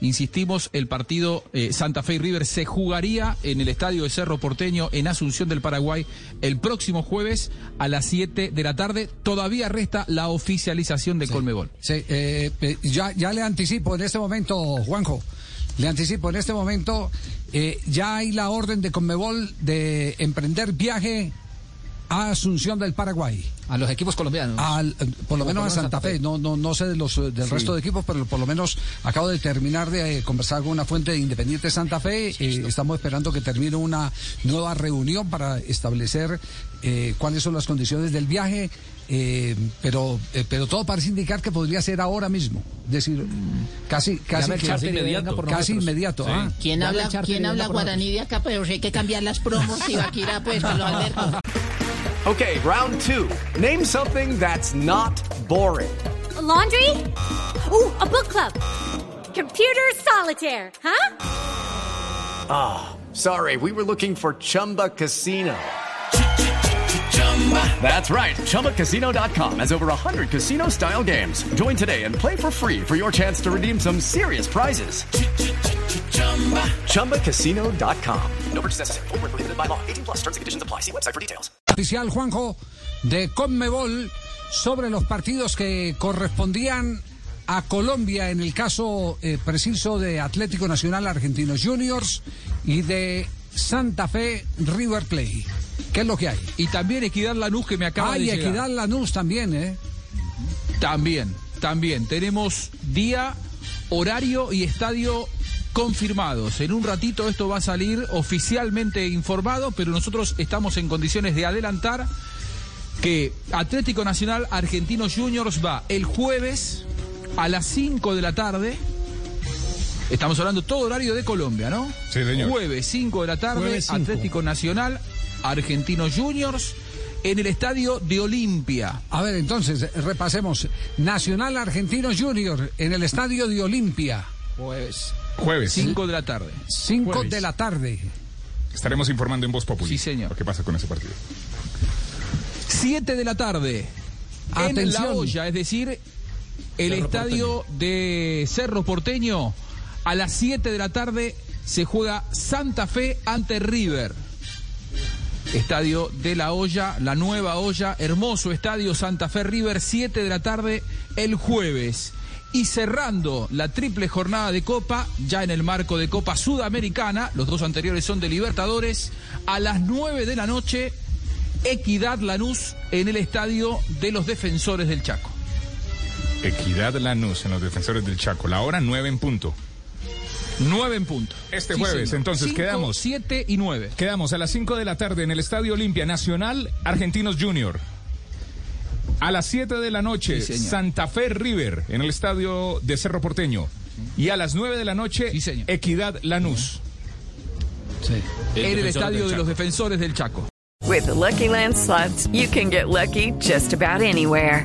Insistimos, el partido eh, Santa Fe y River se jugaría en el estadio de Cerro Porteño en Asunción del Paraguay el próximo jueves a las 7 de la tarde. Todavía resta la oficialización de Colmebol. Sí, eh, eh, ya, ya le anticipo en este momento, Juanjo. Le anticipo en este momento, eh, ya hay la orden de Conmebol de emprender viaje a Asunción del Paraguay. A los equipos colombianos. Al, eh, por lo menos a Santa Fe. No, no, no sé de los, eh, del resto de equipos, pero por lo menos acabo de terminar de eh, conversar con una fuente de Independiente Santa Fe. Eh, estamos esperando que termine una nueva reunión para establecer eh, cuáles son las condiciones del viaje. Eh, pero, eh, pero todo parece indicar que podría ser ahora mismo. Es decir, casi, casi, que- venga por casi inmediato. ah. ¿Quién habla, ¿quién habla guaraní de acá? Pero hay que cambiar las promos y Vaquira, pues, Carlos Alberto. Okay, round two. Name something that's not boring. A laundry? Ooh, a book club. Computer solitaire, huh? Sorry, we were looking for Chumba Casino. That's right. ChumbaCasino.com has over 100 casino style games. Join today and play for free for your chance to redeem some serious prizes. ChumbaCasino.com. No purchase necessary. Where prohibited by law. 18 plus terms and conditions apply. See website for details. oficial, Juanjo, de Conmebol sobre los partidos que correspondían a Colombia en el caso eh, preciso de Atlético Nacional Argentinos Juniors y de Santa Fe River Plate. ¿Qué es lo que hay? Y también Equidad Lanús que me acaba Hay de llegar. Equidad Lanús también, ¿eh? También, también. Tenemos día, horario y estadio confirmados. En un ratito esto va a salir oficialmente informado, pero nosotros estamos en condiciones de adelantar que Atlético Nacional Argentinos Juniors va el jueves a las 5 de la tarde. Estamos hablando todo horario de Colombia, ¿no? Sí, señor. Jueves 5 de la tarde. Atlético Nacional Argentinos Juniors en el estadio de Olimpia. A ver, entonces, repasemos. Nacional Argentinos Juniors en el estadio de Olimpia. Jueves. Jueves. 5 de la tarde. 5 Jueves. de la tarde. Estaremos informando en Voz Populi. Sí, señor. Lo que pasa con ese partido. 7 de la tarde. En Atención. La Olla, es decir, el estadio de Cerro Porteño. A las 7 de la tarde se juega Santa Fe ante River. Estadio de la Olla, la nueva olla, hermoso estadio Santa Fe River, 7 de la tarde el jueves. Y cerrando la triple jornada de Copa, ya en el marco de Copa Sudamericana, los dos anteriores son de Libertadores, a las 9 de la noche, Equidad Lanús en el estadio de los defensores del Chaco. Equidad Lanús en los defensores del Chaco. La hora 9 en punto. 9 en punto. Este jueves, entonces, quedamos. 7 y 9. Quedamos a las 5 de la tarde en el Estadio Olimpia Nacional Argentinos Junior. A las 7 de la noche, Sí, señor. Santa Fe River en el Estadio de Cerro Porteño. Y a las 9 de la noche, Sí, señor. Equidad Lanús. En el estadio de los defensores del Chaco. With the Lucky Land slots, you can get lucky just about anywhere.